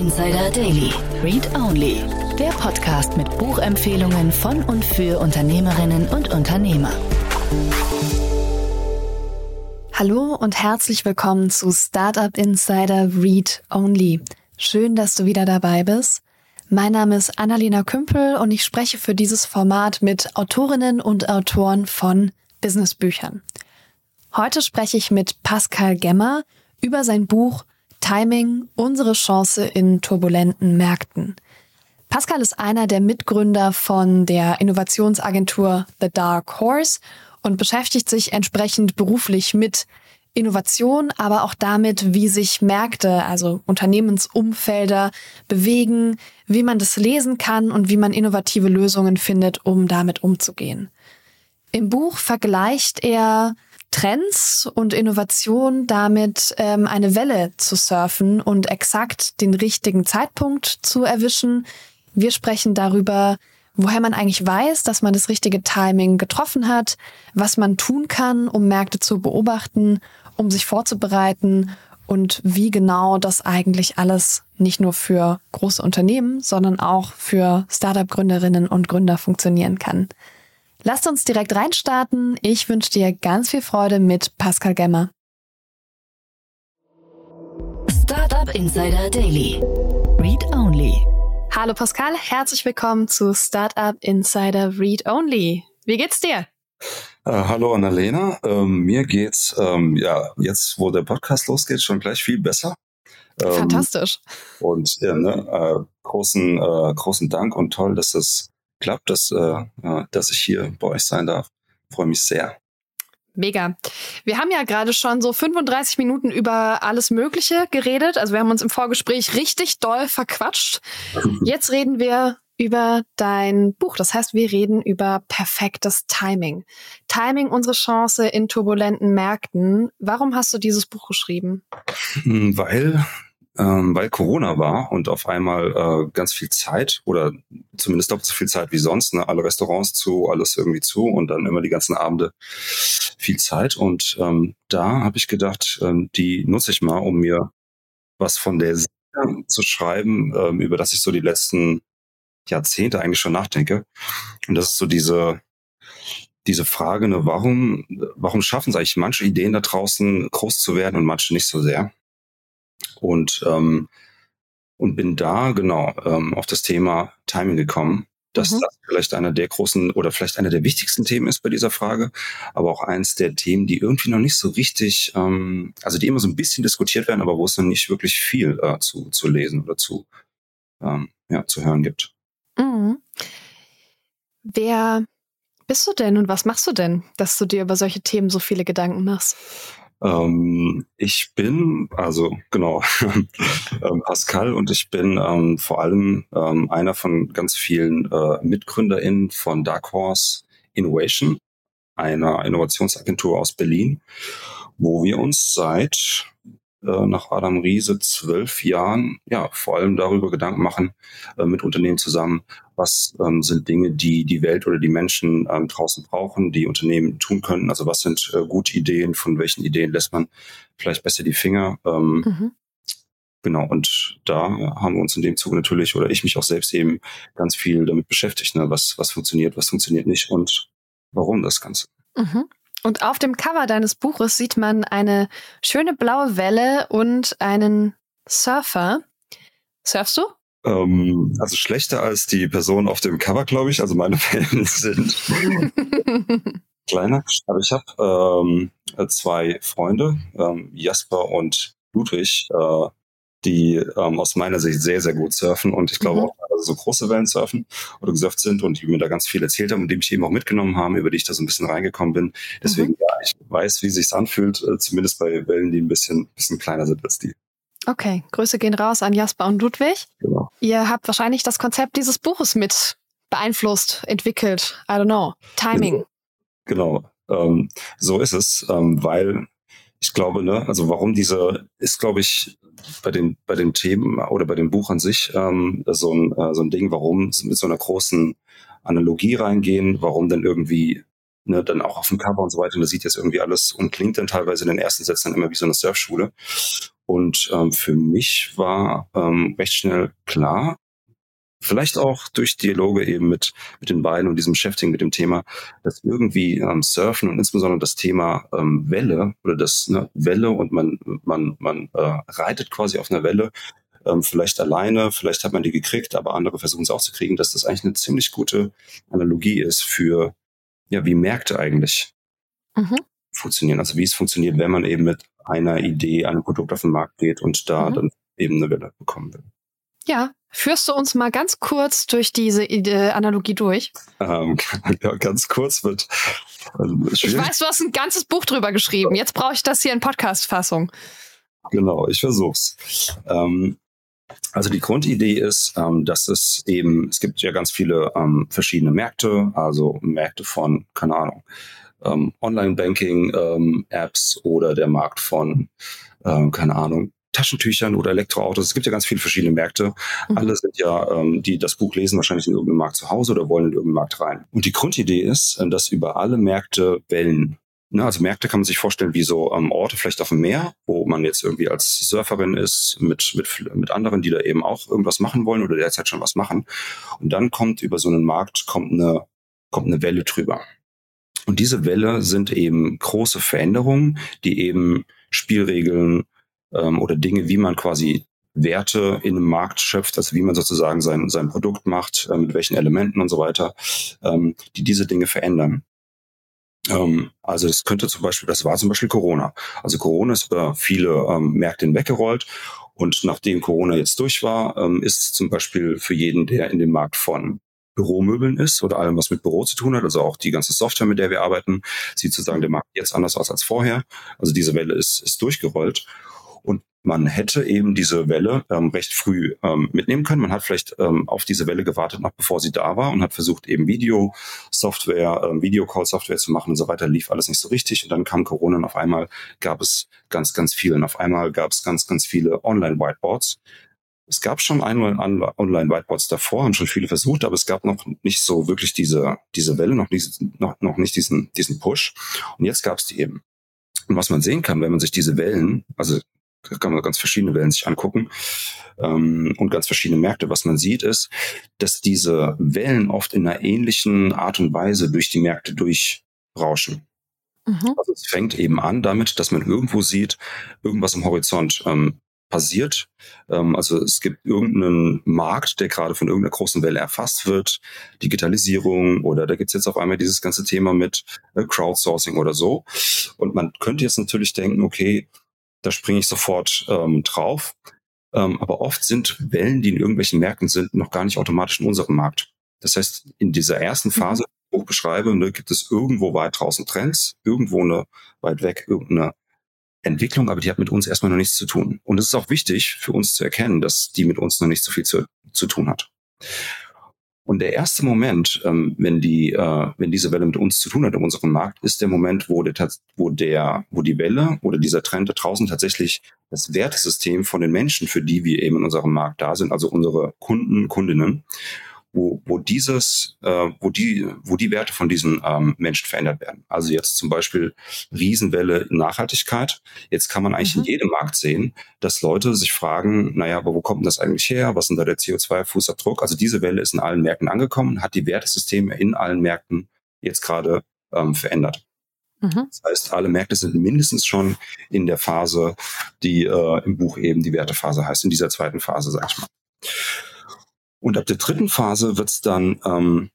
Insider Daily. Read Only. Der Podcast mit Buchempfehlungen von und für Unternehmerinnen und Unternehmer. Hallo und herzlich willkommen zu Startup Insider Read Only. Schön, dass du wieder dabei bist. Mein Name ist Annalena Kümpel und ich spreche für dieses Format mit Autorinnen und Autoren von Businessbüchern. Heute spreche ich mit Pascal Gemmer über sein Buch Timing, unsere Chance in turbulenten Märkten. Pascal ist einer der Mitgründer von der Innovationsagentur The Dark Horse und beschäftigt sich entsprechend beruflich mit Innovation, aber auch damit, wie sich Märkte, also Unternehmensumfelder bewegen, wie man das lesen kann und wie man innovative Lösungen findet, um damit umzugehen. Im Buch vergleicht er Trends und Innovation damit ähm, eine Welle zu surfen und exakt den richtigen Zeitpunkt zu erwischen. Wir sprechen darüber, woher man eigentlich weiß, dass man das richtige Timing getroffen hat, was man tun kann, um Märkte zu beobachten, um sich vorzubereiten und wie genau das eigentlich alles nicht nur für große Unternehmen, sondern auch für Startup-Gründerinnen und Gründer funktionieren kann. Lasst uns direkt reinstarten. Ich wünsche dir ganz viel Freude mit Pascal Gemmer. Startup Insider Daily. Read Only. Hallo Pascal, herzlich willkommen zu Startup Insider Read Only. Wie geht's dir? Äh, hallo Annalena, ähm, mir geht's ähm, ja jetzt, wo der Podcast losgeht, schon gleich viel besser. Ähm, Fantastisch. Und ja, ne, äh, großen äh, großen Dank und toll, dass das klappt, dass, äh, dass ich hier bei euch sein darf. Freue mich sehr. Mega. Wir haben ja gerade schon so 35 Minuten über alles Mögliche geredet. Also wir haben uns im Vorgespräch richtig doll verquatscht. Jetzt reden wir über dein Buch. Das heißt, wir reden über perfektes Timing. Timing, unsere Chance in turbulenten Märkten. Warum hast du dieses Buch geschrieben? Weil ähm, weil Corona war und auf einmal äh, ganz viel Zeit oder zumindest doppelt so viel Zeit wie sonst, ne? alle Restaurants zu, alles irgendwie zu und dann immer die ganzen Abende viel Zeit. Und ähm, da habe ich gedacht, ähm, die nutze ich mal, um mir was von der Serie zu schreiben, ähm, über das ich so die letzten Jahrzehnte eigentlich schon nachdenke. Und das ist so diese diese Frage, ne, warum, warum schaffen es eigentlich manche Ideen da draußen groß zu werden und manche nicht so sehr? Und, ähm, und bin da genau ähm, auf das Thema Timing gekommen, dass mhm. das vielleicht einer der großen oder vielleicht einer der wichtigsten Themen ist bei dieser Frage, aber auch eins der Themen, die irgendwie noch nicht so richtig, ähm, also die immer so ein bisschen diskutiert werden, aber wo es noch nicht wirklich viel äh, zu, zu lesen oder zu, ähm, ja, zu hören gibt. Mhm. Wer bist du denn und was machst du denn, dass du dir über solche Themen so viele Gedanken machst? Ähm, ich bin, also genau, ähm, Pascal und ich bin ähm, vor allem ähm, einer von ganz vielen äh, MitgründerInnen von Dark Horse Innovation, einer Innovationsagentur aus Berlin, wo wir uns seit nach Adam Riese zwölf Jahren ja vor allem darüber Gedanken machen äh, mit Unternehmen zusammen, was ähm, sind Dinge, die die Welt oder die Menschen ähm, draußen brauchen, die Unternehmen tun können. Also was sind äh, gute Ideen, von welchen Ideen lässt man vielleicht besser die Finger. Ähm, mhm. Genau, und da haben wir uns in dem Zuge natürlich, oder ich mich auch selbst eben ganz viel damit beschäftigt, ne? was, was funktioniert, was funktioniert nicht und warum das Ganze. Mhm. Und auf dem Cover deines Buches sieht man eine schöne blaue Welle und einen Surfer. Surfst du? Ähm, also schlechter als die Person auf dem Cover, glaube ich. Also meine Wellen sind kleiner. Aber ich habe ähm, zwei Freunde, ähm, Jasper und Ludwig, äh, die ähm, aus meiner Sicht sehr, sehr gut surfen und ich glaube mhm. auch so große Wellen surfen oder gesurft sind und die mir da ganz viel erzählt haben und die mich eben auch mitgenommen haben, über die ich da so ein bisschen reingekommen bin. Deswegen, mhm. ja, ich weiß, wie es sich anfühlt, äh, zumindest bei Wellen, die ein bisschen, bisschen kleiner sind als die. Okay, Grüße gehen raus an Jasper und Ludwig. Genau. Ihr habt wahrscheinlich das Konzept dieses Buches mit beeinflusst, entwickelt. I don't know. Timing. Genau. Ähm, so ist es, ähm, weil ich glaube, ne, also warum diese ist, glaube ich, bei den bei den Themen oder bei dem Buch an sich ähm, so ein äh, so ein Ding, warum mit so einer großen Analogie reingehen, warum denn irgendwie ne, dann auch auf dem Cover und so weiter, und das sieht jetzt irgendwie alles und klingt dann teilweise in den ersten Sätzen immer wie so eine Surfschule. Und ähm, für mich war ähm, recht schnell klar, vielleicht auch durch Dialoge eben mit, mit den beiden und diesem Beschäftigen mit dem Thema, dass irgendwie ähm, Surfen und insbesondere das Thema ähm, Welle oder das ne, Welle und man, man, man äh, reitet quasi auf einer Welle, ähm, vielleicht alleine, vielleicht hat man die gekriegt, aber andere versuchen es auch zu kriegen, dass das eigentlich eine ziemlich gute Analogie ist für, ja, wie Märkte eigentlich mhm. funktionieren. Also wie es funktioniert, wenn man eben mit einer Idee, einem Produkt auf den Markt geht und da mhm. dann eben eine Welle bekommen will. Ja, Führst du uns mal ganz kurz durch diese äh, Analogie durch? Ähm, ja, ganz kurz wird. Ähm, ich weiß, du hast ein ganzes Buch drüber geschrieben. Jetzt brauche ich das hier in Podcast-Fassung. Genau, ich versuch's. Ähm, also die Grundidee ist, ähm, dass es eben, es gibt ja ganz viele ähm, verschiedene Märkte, also Märkte von, keine Ahnung, ähm, Online-Banking-Apps oder der Markt von, keine Ahnung, Taschentüchern oder Elektroautos. Es gibt ja ganz viele verschiedene Märkte. Mhm. Alle sind ja, ähm, die das Buch lesen, wahrscheinlich in irgendeinem Markt zu Hause oder wollen in irgendeinen Markt rein. Und die Grundidee ist, äh, dass über alle Märkte Wellen Ne, also Märkte kann man sich vorstellen wie so ähm, Orte vielleicht auf dem Meer, wo man jetzt irgendwie als Surferin ist mit, mit, mit anderen, die da eben auch irgendwas machen wollen oder derzeit schon was machen. Und dann kommt über so einen Markt kommt eine, kommt eine Welle drüber. Und diese Welle sind eben große Veränderungen, die eben Spielregeln, ähm, oder Dinge, wie man quasi Werte in einem Markt schöpft, also wie man sozusagen sein, sein Produkt macht, äh, mit welchen Elementen und so weiter, ähm, die diese Dinge verändern. Ähm, also es könnte zum Beispiel, das war zum Beispiel Corona. Also Corona ist über viele ähm, Märkte hinweggerollt und nachdem Corona jetzt durch war, ähm, ist zum Beispiel für jeden, der in dem Markt von Büromöbeln ist oder allem, was mit Büro zu tun hat, also auch die ganze Software, mit der wir arbeiten, sieht sozusagen der Markt jetzt anders aus als vorher. Also diese Welle ist, ist durchgerollt. Man hätte eben diese Welle ähm, recht früh ähm, mitnehmen können. Man hat vielleicht ähm, auf diese Welle gewartet, noch bevor sie da war und hat versucht, eben Video-Software, ähm, Videocall-Software zu machen und so weiter. Lief alles nicht so richtig. Und dann kam Corona und auf einmal gab es ganz, ganz viele. Und auf einmal gab es ganz, ganz viele Online-Whiteboards. Es gab schon Online-Whiteboards davor, haben schon viele versucht, aber es gab noch nicht so wirklich diese, diese Welle, noch nicht, noch, noch nicht diesen, diesen Push. Und jetzt gab es die eben. Und was man sehen kann, wenn man sich diese Wellen, also kann man ganz verschiedene Wellen sich angucken ähm, und ganz verschiedene Märkte. Was man sieht, ist, dass diese Wellen oft in einer ähnlichen Art und Weise durch die Märkte durchrauschen. Mhm. Also es fängt eben an damit, dass man irgendwo sieht, irgendwas am Horizont ähm, passiert. Ähm, also es gibt irgendeinen Markt, der gerade von irgendeiner großen Welle erfasst wird, Digitalisierung oder da gibt's jetzt auf einmal dieses ganze Thema mit äh, Crowdsourcing oder so. Und man könnte jetzt natürlich denken, okay, da springe ich sofort ähm, drauf. Ähm, aber oft sind Wellen, die in irgendwelchen Märkten sind, noch gar nicht automatisch in unserem Markt. Das heißt, in dieser ersten mhm. Phase, die ich beschreibe, ne, gibt es irgendwo weit draußen Trends, irgendwo eine weit weg irgendeine Entwicklung, aber die hat mit uns erstmal noch nichts zu tun. Und es ist auch wichtig für uns zu erkennen, dass die mit uns noch nicht so viel zu, zu tun hat. Und der erste Moment, ähm, wenn die, äh, wenn diese Welle mit uns zu tun hat in unserem Markt, ist der Moment, wo der, wo der, wo die Welle oder dieser Trend da draußen tatsächlich das Wertesystem von den Menschen, für die wir eben in unserem Markt da sind, also unsere Kunden, Kundinnen, wo, wo dieses, äh, wo die, wo die Werte von diesen ähm, Menschen verändert werden. Also jetzt zum Beispiel Riesenwelle Nachhaltigkeit. Jetzt kann man eigentlich mhm. in jedem Markt sehen, dass Leute sich fragen, naja, aber wo kommt denn das eigentlich her? Was ist denn da der CO2-Fußabdruck? Also diese Welle ist in allen Märkten angekommen, hat die Wertesysteme in allen Märkten jetzt gerade ähm, verändert. Mhm. Das heißt, alle Märkte sind mindestens schon in der Phase, die äh, im Buch eben die Wertephase heißt, in dieser zweiten Phase, sag ich mal. Und ab der dritten Phase wird es dann ähm,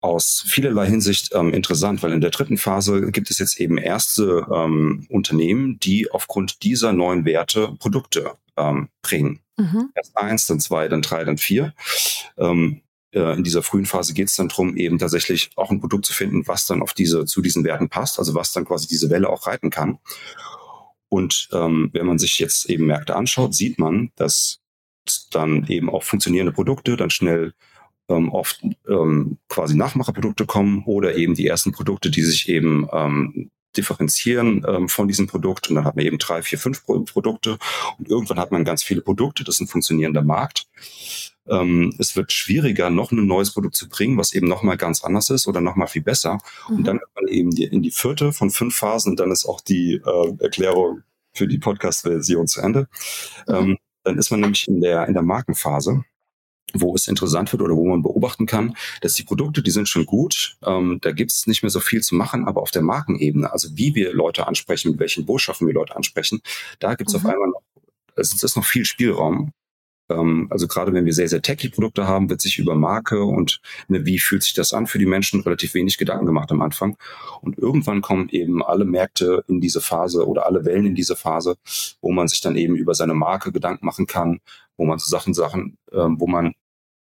aus vielerlei Hinsicht ähm, interessant, weil in der dritten Phase gibt es jetzt eben erste ähm, Unternehmen, die aufgrund dieser neuen Werte Produkte ähm, bringen. Mhm. Erst eins, dann zwei, dann drei, dann vier. Ähm, äh, in dieser frühen Phase geht es dann darum, eben tatsächlich auch ein Produkt zu finden, was dann auf diese, zu diesen Werten passt, also was dann quasi diese Welle auch reiten kann. Und ähm, wenn man sich jetzt eben Märkte anschaut, sieht man, dass dann eben auch funktionierende Produkte dann schnell ähm, oft ähm, quasi Nachmacherprodukte kommen oder eben die ersten Produkte, die sich eben ähm, differenzieren ähm, von diesem Produkt. Und dann hat man eben drei, vier, fünf Produkte und irgendwann hat man ganz viele Produkte. Das ist ein funktionierender Markt. Ähm, es wird schwieriger, noch ein neues Produkt zu bringen, was eben nochmal ganz anders ist oder nochmal viel besser. Mhm. Und dann hat man eben die, in die vierte von fünf Phasen und dann ist auch die äh, Erklärung für die Podcast-Version zu Ende. Mhm. Ähm, dann ist man nämlich in der, in der Markenphase wo es interessant wird oder wo man beobachten kann, dass die Produkte, die sind schon gut, ähm, da gibt es nicht mehr so viel zu machen, aber auf der Markenebene, also wie wir Leute ansprechen, mit welchen Botschaften wir Leute ansprechen, da gibt es mhm. auf einmal noch, es ist noch viel Spielraum. Ähm, also gerade wenn wir sehr, sehr techy Produkte haben, wird sich über Marke und ne, wie fühlt sich das an für die Menschen relativ wenig Gedanken gemacht am Anfang. Und irgendwann kommen eben alle Märkte in diese Phase oder alle Wellen in diese Phase, wo man sich dann eben über seine Marke Gedanken machen kann, wo man so Sachen, Sachen, ähm, wo man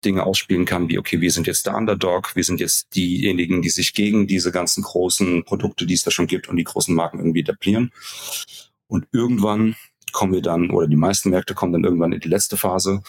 Dinge ausspielen kann, wie, okay, wir sind jetzt der Underdog, wir sind jetzt diejenigen, die sich gegen diese ganzen großen Produkte, die es da schon gibt und die großen Marken irgendwie etablieren. Und irgendwann kommen wir dann, oder die meisten Märkte kommen dann irgendwann in die letzte Phase,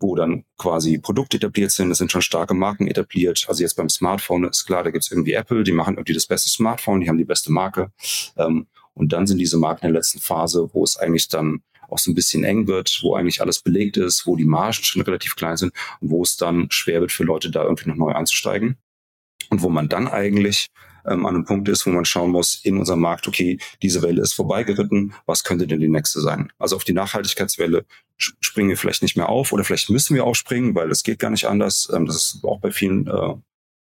wo dann quasi Produkte etabliert sind, es sind schon starke Marken etabliert. Also jetzt beim Smartphone ist klar, da gibt's irgendwie Apple, die machen irgendwie das beste Smartphone, die haben die beste Marke. Ähm, und dann sind diese Marken in der letzten Phase, wo es eigentlich dann auch so ein bisschen eng wird, wo eigentlich alles belegt ist, wo die Margen schon relativ klein sind und wo es dann schwer wird für Leute, da irgendwie noch neu anzusteigen. Und wo man dann eigentlich ähm, an einem Punkt ist, wo man schauen muss in unserem Markt, okay, diese Welle ist vorbeigeritten, was könnte denn die nächste sein? Also auf die Nachhaltigkeitswelle springen wir vielleicht nicht mehr auf oder vielleicht müssen wir auch springen, weil es geht gar nicht anders. Ähm, das ist auch bei vielen äh,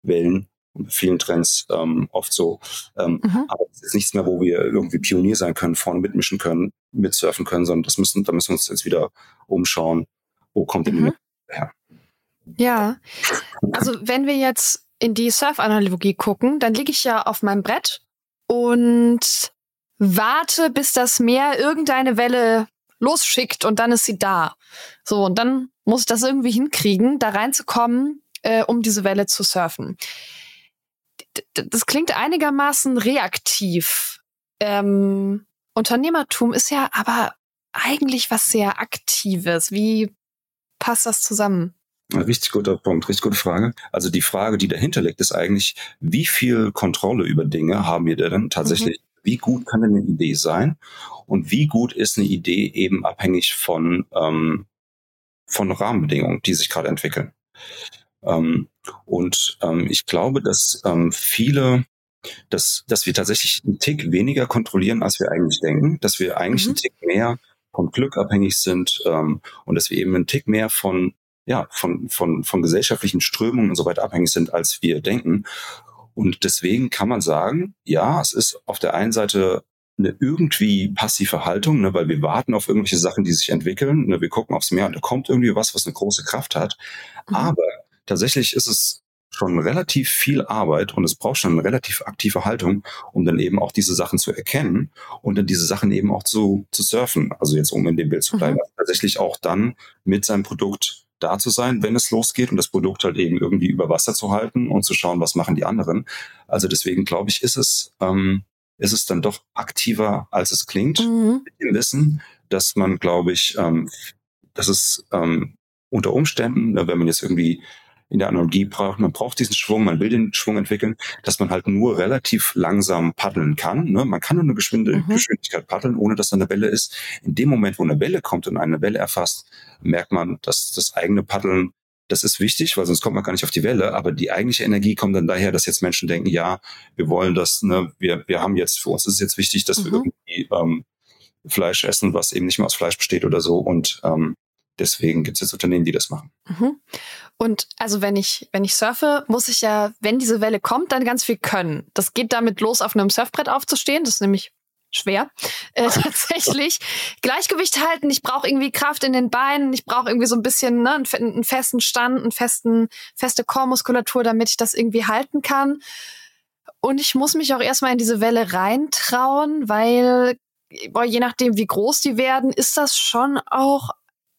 Wellen und vielen Trends ähm, oft so. Ähm, mhm. Aber es ist nichts mehr, wo wir irgendwie Pionier sein können, vorne mitmischen können, mitsurfen können, sondern das müssen, da müssen wir uns jetzt wieder umschauen, wo kommt denn mhm. die her? Ja, also wenn wir jetzt in die Surf-Analogie gucken, dann liege ich ja auf meinem Brett und warte, bis das Meer irgendeine Welle losschickt und dann ist sie da. So, und dann muss ich das irgendwie hinkriegen, da reinzukommen, äh, um diese Welle zu surfen das klingt einigermaßen reaktiv. Ähm, Unternehmertum ist ja aber eigentlich was sehr Aktives. Wie passt das zusammen? Richtig guter Punkt, richtig gute Frage. Also die Frage, die dahinter liegt, ist eigentlich, wie viel Kontrolle über Dinge haben wir denn tatsächlich? Mhm. Wie gut kann denn eine Idee sein? Und wie gut ist eine Idee eben abhängig von, ähm, von Rahmenbedingungen, die sich gerade entwickeln? Ähm, und ähm, ich glaube, dass ähm, viele, dass, dass wir tatsächlich einen Tick weniger kontrollieren, als wir eigentlich denken, dass wir eigentlich mhm. einen Tick mehr vom Glück abhängig sind ähm, und dass wir eben einen Tick mehr von ja von von von gesellschaftlichen Strömungen und so weiter abhängig sind, als wir denken. Und deswegen kann man sagen, ja, es ist auf der einen Seite eine irgendwie passive Haltung, ne, weil wir warten auf irgendwelche Sachen, die sich entwickeln. Ne, wir gucken aufs Meer und da kommt irgendwie was, was eine große Kraft hat. Mhm. Aber tatsächlich ist es schon relativ viel Arbeit und es braucht schon eine relativ aktive Haltung, um dann eben auch diese Sachen zu erkennen und dann diese Sachen eben auch zu, zu surfen. Also jetzt, um in dem Bild zu bleiben, mhm. Also tatsächlich auch dann mit seinem Produkt da zu sein, wenn es losgeht und das Produkt halt eben irgendwie über Wasser zu halten und zu schauen, was machen die anderen. Also deswegen glaube ich, ist es, ähm, ist es dann doch aktiver, als es klingt, mhm. mit dem Wissen, dass man, glaube ich, ähm, dass es ähm, unter Umständen, ne, wenn man jetzt irgendwie in der Analogie braucht. Man braucht diesen Schwung, man will den Schwung entwickeln, dass man halt nur relativ langsam paddeln kann. Ne? Man kann nur eine Geschwinde mhm. Geschwindigkeit paddeln, ohne dass da eine Welle ist. In dem Moment, wo eine Welle kommt und eine Welle erfasst, merkt man, dass das eigene Paddeln das ist wichtig, weil sonst kommt man gar nicht auf die Welle. Aber die eigentliche Energie kommt dann daher, dass jetzt Menschen denken, ja, wir wollen das, ne, wir, wir haben jetzt, für uns ist es jetzt wichtig, dass mhm. wir irgendwie ähm, Fleisch essen, was eben nicht mehr aus Fleisch besteht oder so. Und ähm, deswegen gibt es jetzt Unternehmen, die das machen. Mhm. Und also wenn ich, wenn ich surfe, muss ich ja, wenn diese Welle kommt, dann ganz viel können. Das geht damit los, auf einem Surfbrett aufzustehen. Das ist nämlich schwer. Äh, tatsächlich Gleichgewicht halten. Ich brauche irgendwie Kraft in den Beinen. Ich brauche irgendwie so ein bisschen ne, einen, einen festen Stand, einen festen, feste Chormuskulatur, damit ich das irgendwie halten kann. Und ich muss mich auch erstmal in diese Welle reintrauen, weil boah, je nachdem, wie groß die werden, ist das schon auch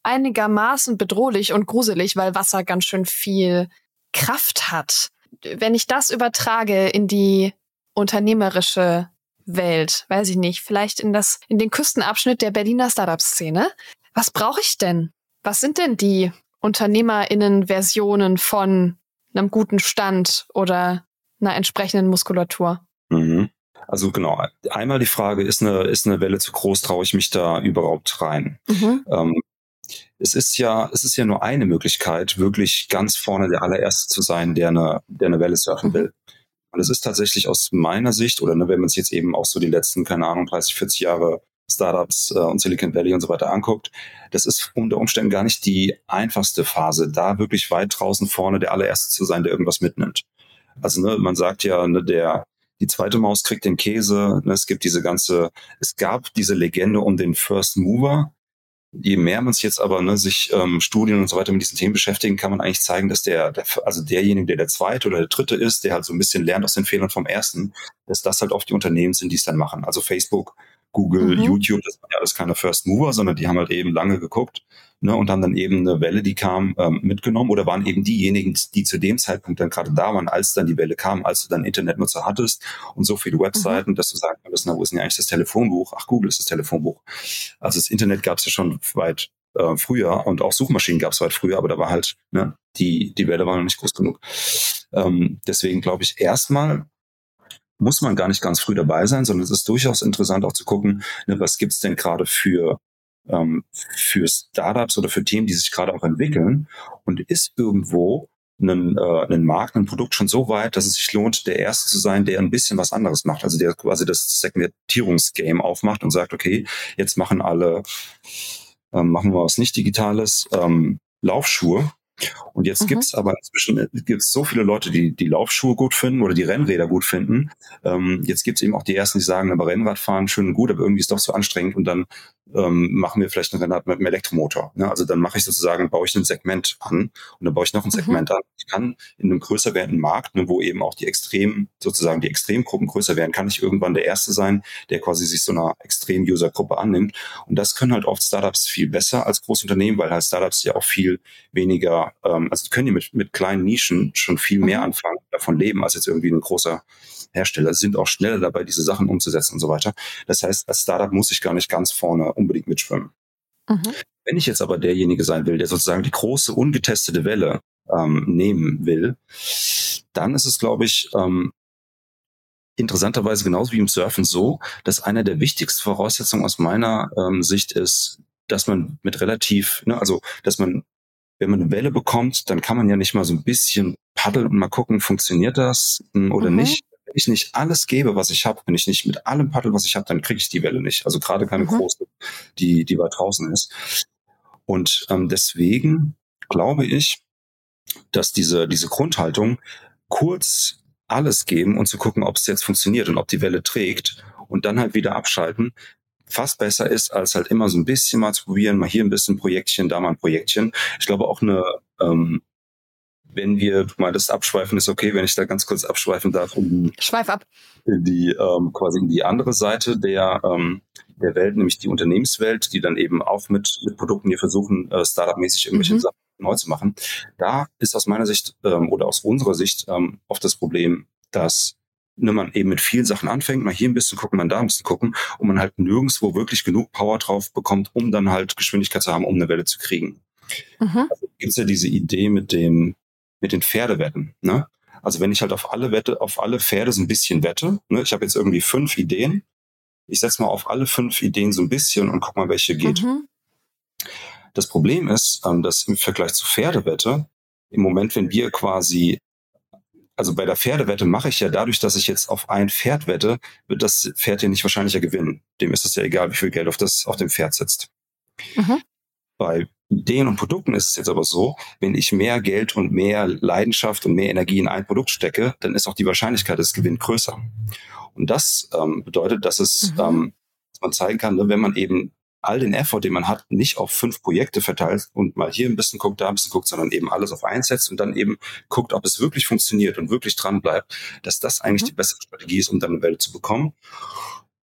einigermaßen bedrohlich und gruselig, weil Wasser ganz schön viel Kraft hat. Wenn ich das übertrage in die unternehmerische Welt, weiß ich nicht, vielleicht in das, in den Küstenabschnitt der Berliner Startup-Szene. Was brauche ich denn? Was sind denn die UnternehmerInnen-Versionen von einem guten Stand oder einer entsprechenden Muskulatur? Mhm. Also genau, einmal die Frage, ist eine, ist eine Welle zu groß, traue ich mich da überhaupt rein? Mhm. Ähm, es ist ja, es ist ja nur eine Möglichkeit, wirklich ganz vorne der allererste zu sein, der eine, der eine Welle surfen will. Und es ist tatsächlich aus meiner Sicht, oder ne, wenn man es jetzt eben auch so die letzten, keine Ahnung, 30, 40 Jahre Startups äh, und Silicon Valley und so weiter anguckt, das ist unter Umständen gar nicht die einfachste Phase, da wirklich weit draußen vorne der allererste zu sein, der irgendwas mitnimmt. Also ne, man sagt ja, ne, der die zweite Maus kriegt den Käse. Ne, es gibt diese ganze, es gab diese Legende um den First Mover, je mehr man sich jetzt aber ne, sich ähm, Studien und so weiter mit diesen Themen beschäftigen, kann man eigentlich zeigen, dass der, der, also derjenige, der der zweite oder der dritte ist, der halt so ein bisschen lernt aus den Fehlern vom ersten, dass das halt oft die Unternehmen sind, die es dann machen. Also Facebook, Google, mhm. YouTube, das waren ja alles keine First Mover, sondern die haben halt eben lange geguckt ne, und haben dann eben eine Welle, die kam, ähm, mitgenommen oder waren eben diejenigen, die zu dem Zeitpunkt dann gerade da waren, als dann die Welle kam, als du dann Internetnutzer hattest und so viele Webseiten, mhm. dass du sagen kannst, na, wo ist denn eigentlich das Telefonbuch? Ach, Google ist das Telefonbuch. Also das Internet gab es ja schon weit äh, früher und auch Suchmaschinen gab es weit früher, aber da war halt, ne, die, die Welle war noch nicht groß genug. Ähm, deswegen glaube ich, erstmal muss man gar nicht ganz früh dabei sein, sondern es ist durchaus interessant auch zu gucken, ne, was gibt's denn gerade für ähm, für Startups oder für Themen, die sich gerade auch entwickeln und ist irgendwo ein, äh, ein Markt, ein Produkt schon so weit, dass es sich lohnt, der Erste zu sein, der ein bisschen was anderes macht. Also der quasi das Segmentierungsgame aufmacht und sagt, okay, jetzt machen alle, ähm, machen wir was nicht Digitales, ähm, Laufschuhe und jetzt mhm. gibt's aber inzwischen äh, gibt's so viele Leute, die die Laufschuhe gut finden oder die Rennräder gut finden. Ähm, jetzt gibt's eben auch die ersten, die sagen, aber Rennradfahren schön und gut, aber irgendwie ist doch so anstrengend und dann ähm, machen wir vielleicht ein Rennrad mit einem Elektromotor. Ne? Also dann mache ich sozusagen, baue ich ein Segment an und dann baue ich noch ein mhm. Segment mhm. an. Ich kann in einem größer werdenden Markt, ne, wo eben auch die Extrem, sozusagen die Extremgruppen größer werden, kann ich irgendwann der Erste sein, der quasi sich so einer Extrem-User-Gruppe annimmt. Und das können halt oft Startups viel besser als Großunternehmen, weil halt Startups ja auch viel weniger, ähm, also die können ja mit, mit kleinen Nischen schon viel mehr mhm. anfangen, davon leben, als jetzt irgendwie ein großer Hersteller sind auch schneller dabei, diese Sachen umzusetzen und so weiter. Das heißt, als Startup muss ich gar nicht ganz vorne unbedingt mitschwimmen. Mhm. Wenn ich jetzt aber derjenige sein will, der sozusagen die große, ungetestete Welle ähm, nehmen will, dann ist es, glaube ich, ähm, interessanterweise genauso wie im Surfen so, dass eine der wichtigsten Voraussetzungen aus meiner ähm, Sicht ist, dass man mit relativ, ne, also dass man, wenn man eine Welle bekommt, dann kann man ja nicht mal so ein bisschen paddeln und mal gucken, funktioniert das hm, oder mhm. nicht wenn ich nicht alles gebe, was ich habe, wenn ich nicht mit allem paddel, was ich habe, dann kriege ich die Welle nicht. Also gerade keine mhm. große, die, die weit draußen ist. Und ähm, deswegen glaube ich, dass diese, diese Grundhaltung kurz alles geben und zu gucken, ob es jetzt funktioniert und ob die Welle trägt und dann halt wieder abschalten, fast besser ist, als halt immer so ein bisschen mal zu probieren, mal hier ein bisschen Projektchen, da mal ein Projektchen. Ich glaube auch eine ähm, wenn wir, du meintest, abschweifen ist okay, wenn ich da ganz kurz abschweifen darf. Die, Schweif ab. Die, ähm, quasi in die andere Seite der, ähm, der Welt, nämlich die Unternehmenswelt, die dann eben auch mit, mit Produkten hier versuchen, äh, Startup-mäßig irgendwelche mhm. Sachen neu zu machen. Da ist aus meiner Sicht ähm, oder aus unserer Sicht ähm, oft das Problem, dass ne, man eben mit vielen Sachen anfängt, mal hier ein bisschen gucken, man da ein bisschen gucken und man halt nirgendwo wirklich genug Power drauf bekommt, um dann halt Geschwindigkeit zu haben, um eine Welle zu kriegen. Mhm. Also gibt es ja diese Idee mit dem mit den Pferdewetten. Ne? Also wenn ich halt auf alle Wette, auf alle Pferde so ein bisschen wette, ne? ich habe jetzt irgendwie fünf Ideen, ich setze mal auf alle fünf Ideen so ein bisschen und guck mal, welche geht. Mhm. Das Problem ist, ähm, dass im Vergleich zu Pferdewette, im Moment, wenn wir quasi, also bei der Pferdewette mache ich ja dadurch, dass ich jetzt auf ein Pferd wette, wird das Pferd ja nicht wahrscheinlicher gewinnen. Dem ist es ja egal, wie viel Geld auf das, auf dem Pferd sitzt. Mhm. Bei Ideen und Produkten ist es jetzt aber so, wenn ich mehr Geld und mehr Leidenschaft und mehr Energie in ein Produkt stecke, dann ist auch die Wahrscheinlichkeit des Gewinns größer. Und das ähm, bedeutet, dass es, mhm. ähm, dass man zeigen kann, ne, wenn man eben all den Effort, den man hat, nicht auf fünf Projekte verteilt und mal hier ein bisschen guckt, da ein bisschen guckt, sondern eben alles auf eins setzt und dann eben guckt, ob es wirklich funktioniert und wirklich dran bleibt, dass das eigentlich mhm. die bessere Strategie ist, um dann eine Welt zu bekommen.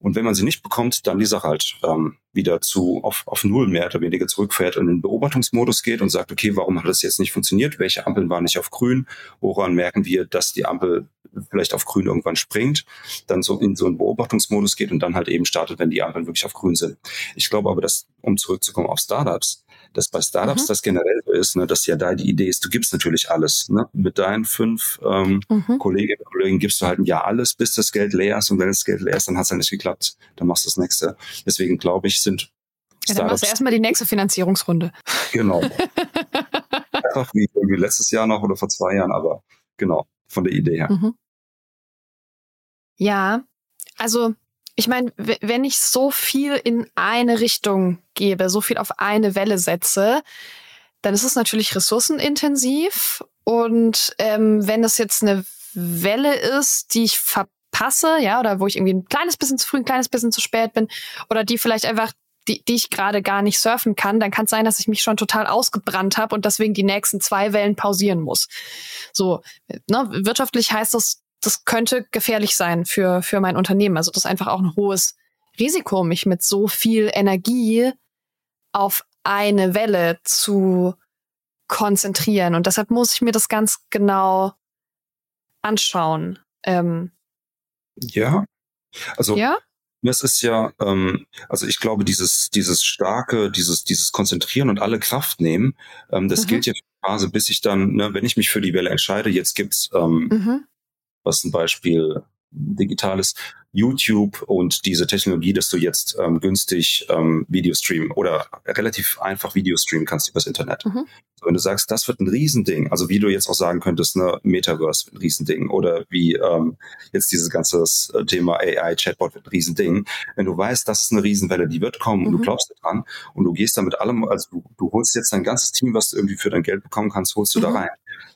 Und wenn man sie nicht bekommt, dann die Sache halt ähm, wieder zu auf, auf Null mehr oder weniger zurückfährt und in den Beobachtungsmodus geht und sagt, okay, warum hat das jetzt nicht funktioniert? Welche Ampeln waren nicht auf grün? Woran merken wir, dass die Ampel vielleicht auf grün irgendwann springt? Dann so in so einen Beobachtungsmodus geht und dann halt eben startet, wenn die Ampeln wirklich auf grün sind. Ich glaube aber, dass, um zurückzukommen auf Startups, dass bei Startups mhm. das generell so ist, ne, dass ja da die Idee ist, du gibst natürlich alles. Ne? Mit deinen fünf ähm, mhm. Kolleginnen Kollegen gibst du halt ein Jahr alles, bis das Geld leer ist. Und wenn das Geld leer ist, dann hat es ja nicht geklappt. Dann machst du das nächste. Deswegen glaube ich, sind ja, dann machst du erstmal die nächste Finanzierungsrunde. Genau. Einfach wie irgendwie letztes Jahr noch oder vor zwei Jahren, aber genau, von der Idee her. Mhm. Ja, also ich meine, wenn ich so viel in eine Richtung gebe, so viel auf eine Welle setze, dann ist es natürlich ressourcenintensiv. Und ähm, wenn das jetzt eine Welle ist, die ich verpasse, ja, oder wo ich irgendwie ein kleines bisschen zu früh, ein kleines bisschen zu spät bin, oder die vielleicht einfach die, die ich gerade gar nicht surfen kann, dann kann es sein, dass ich mich schon total ausgebrannt habe und deswegen die nächsten zwei Wellen pausieren muss. So, ne, wirtschaftlich heißt das, das könnte gefährlich sein für, für mein Unternehmen. Also das ist einfach auch ein hohes Risiko, mich mit so viel Energie auf eine Welle zu konzentrieren. Und deshalb muss ich mir das ganz genau anschauen. Ähm, ja. Also ja? Es ist ja, ähm, also ich glaube, dieses, dieses starke, dieses, dieses Konzentrieren und alle Kraft nehmen, ähm, das mhm. gilt ja für die Phase, bis ich dann, ne, wenn ich mich für die Welle entscheide, jetzt gibt's ähm, mhm. was ein Beispiel digitales YouTube und diese Technologie, dass du jetzt ähm, günstig ähm, Video streamen oder relativ einfach Video streamen kannst übers Internet. Mhm. So, wenn du sagst, das wird ein Riesending, also wie du jetzt auch sagen könntest, ne, Metaverse wird ein Riesending oder wie ähm, jetzt dieses ganze äh, Thema AI, Chatbot wird ein Riesending. Wenn du weißt, das ist eine Riesenwelle, die wird kommen mhm. und du mhm. glaubst dran und du gehst da mit allem, also du, du holst jetzt dein ganzes Team, was du irgendwie für dein Geld bekommen kannst, holst du mhm. da rein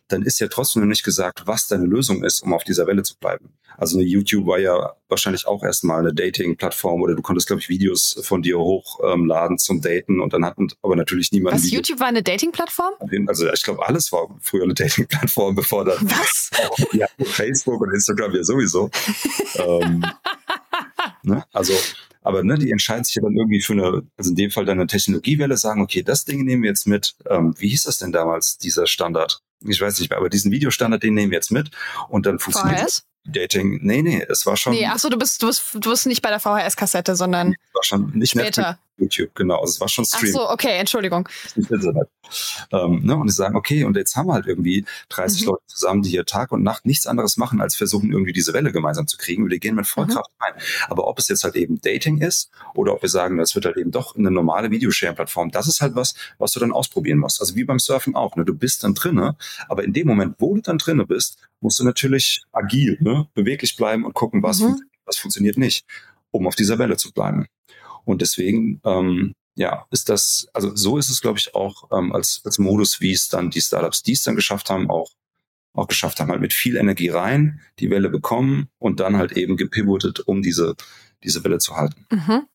dann ist ja trotzdem noch nicht gesagt, was deine Lösung ist, um auf dieser Welle zu bleiben. Also eine YouTube war ja wahrscheinlich auch erstmal eine Dating-Plattform oder du konntest, glaube ich, Videos von dir hochladen ähm, zum Daten und dann hatten aber natürlich niemand. Was, YouTube war eine Dating-Plattform? Also ich glaube, alles war früher eine Dating-Plattform, bevor dann Was? ja, Facebook und Instagram ja sowieso. ähm, ne? Also aber ne, die entscheiden sich ja dann irgendwie für eine, also in dem Fall dann eine Technologiewelle, sagen, okay, das Ding nehmen wir jetzt mit. Ähm, wie hieß das denn damals, dieser Standard? Ich weiß nicht mehr, aber diesen Videostandard, den nehmen wir jetzt mit und dann funktioniert VHS? Dating. Nee, nee, es war schon. Nee, achso, du bist, du bist, du bist nicht bei der VHS-Kassette, sondern war schon nicht später. Netflix, YouTube, genau. Also es war schon Stream. Ach so, okay, Entschuldigung. Ähm, ne? Und sie sagen, okay, und jetzt haben wir halt irgendwie 30 mhm. Leute zusammen, die hier Tag und Nacht nichts anderes machen, als versuchen, irgendwie diese Welle gemeinsam zu kriegen. Wir gehen mit Vollkraft mhm. rein. Aber ob es jetzt halt eben Dating ist oder ob wir sagen, das wird halt eben doch eine normale Videosharing-Plattform, das ist halt was, was du dann ausprobieren musst. Also wie beim Surfen auch. Ne? Du bist dann drinne, aber in dem Moment, wo du dann drinne bist, musst du natürlich agil, ne? beweglich bleiben und gucken, was, mhm. was funktioniert nicht, um auf dieser Welle zu bleiben. Und deswegen, ähm, ja, ist das, also so ist es, glaube ich, auch ähm, als, als Modus, wie es dann die Startups, die es dann geschafft haben, auch, auch geschafft haben, halt mit viel Energie rein, die Welle bekommen und dann halt eben gepivotet, um diese, diese Welle zu halten. Mhm.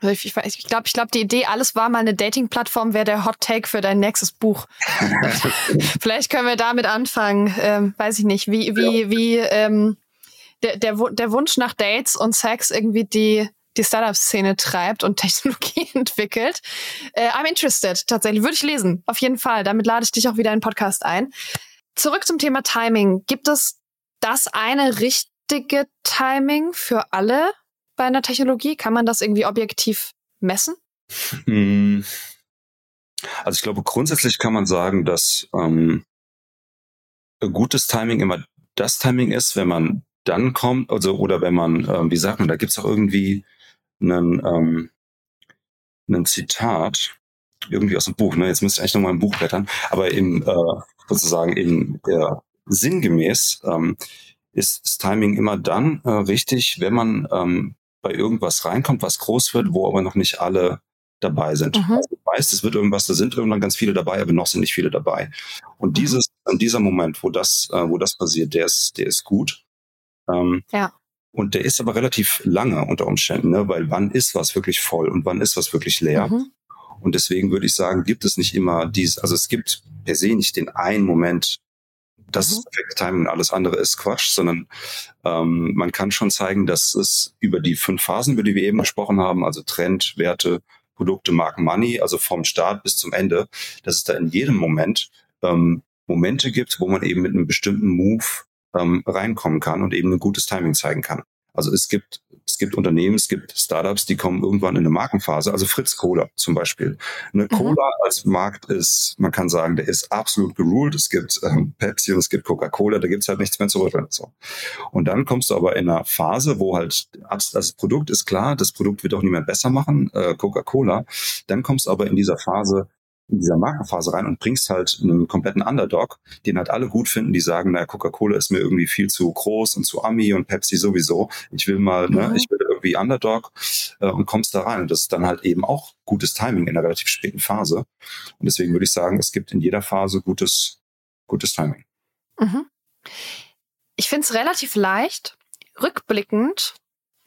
Also ich, ich, ich glaube, ich glaube, die Idee, alles war mal eine Dating-Plattform, wäre der Hot Take für dein nächstes Buch. Vielleicht können wir damit anfangen. Ähm, weiß ich nicht, wie, wie, ja. wie ähm, der, der, der Wunsch nach Dates und Sex irgendwie die die Startup-Szene treibt und Technologie entwickelt. Äh, I'm interested, tatsächlich. Würde ich lesen, auf jeden Fall. Damit lade ich dich auch wieder in den Podcast ein. Zurück zum Thema Timing. Gibt es das eine richtige Timing für alle bei einer Technologie? Kann man das irgendwie objektiv messen? Hm. Also ich glaube, grundsätzlich kann man sagen, dass ähm, gutes Timing immer das Timing ist, wenn man dann kommt, also oder wenn man, äh, wie sagt man, da gibt's auch irgendwie einen, ähm, einen Zitat, irgendwie aus dem Buch, ne? Jetzt müsste ich eigentlich nochmal im Buch blättern, aber im, äh, sozusagen in der sinngemäß ähm, ist das Timing immer dann äh, richtig, wenn man ähm, bei irgendwas reinkommt, was groß wird, wo aber noch nicht alle dabei sind. Mhm. Also, du weißt, es wird irgendwas, da sind irgendwann ganz viele dabei, aber noch sind nicht viele dabei. Und mhm. dieses, an dieser Moment, wo das, äh, wo das passiert, der ist, der ist gut. Ähm, ja. Und der ist aber relativ lange unter Umständen, ne? weil wann ist was wirklich voll und wann ist was wirklich leer? Mhm. Und deswegen würde ich sagen, gibt es nicht immer dies, also es gibt per se nicht den einen Moment, das mhm. ist perfekte Timing und alles andere ist Quatsch, sondern ähm, man kann schon zeigen, dass es über die fünf Phasen, über die wir eben gesprochen haben, also Trend, Werte, Produkte, Marken, Money, also vom Start bis zum Ende, dass es da in jedem Moment ähm, Momente gibt, wo man eben mit einem bestimmten Move ähm, reinkommen kann und eben ein gutes Timing zeigen kann. Also es gibt, es gibt Unternehmen, es gibt Startups, die kommen irgendwann in eine Markenphase. Also Fritz Cola zum Beispiel. Eine mhm. Cola als Markt ist, man kann sagen, der ist absolut geruled. Es gibt ähm, Pepsi und es gibt Coca-Cola, da gibt's halt nichts mehr zu rütteln. So. Und dann kommst du aber in einer Phase, wo halt das Produkt ist klar, das Produkt wird auch niemand besser machen, äh, Coca-Cola. Dann kommst du aber in dieser Phase, in dieser Markenphase rein und bringst halt einen kompletten Underdog, den halt alle gut finden, die sagen, naja, Coca-Cola ist mir irgendwie viel zu groß und zu Ami und Pepsi sowieso. Ich will mal, ne, mhm. ne, ich will irgendwie Underdog äh, und kommst da rein. Und das ist dann halt eben auch gutes Timing in einer relativ späten Phase. Und deswegen würde ich sagen, es gibt in jeder Phase gutes, gutes Timing. Mhm. Ich finde es relativ leicht, rückblickend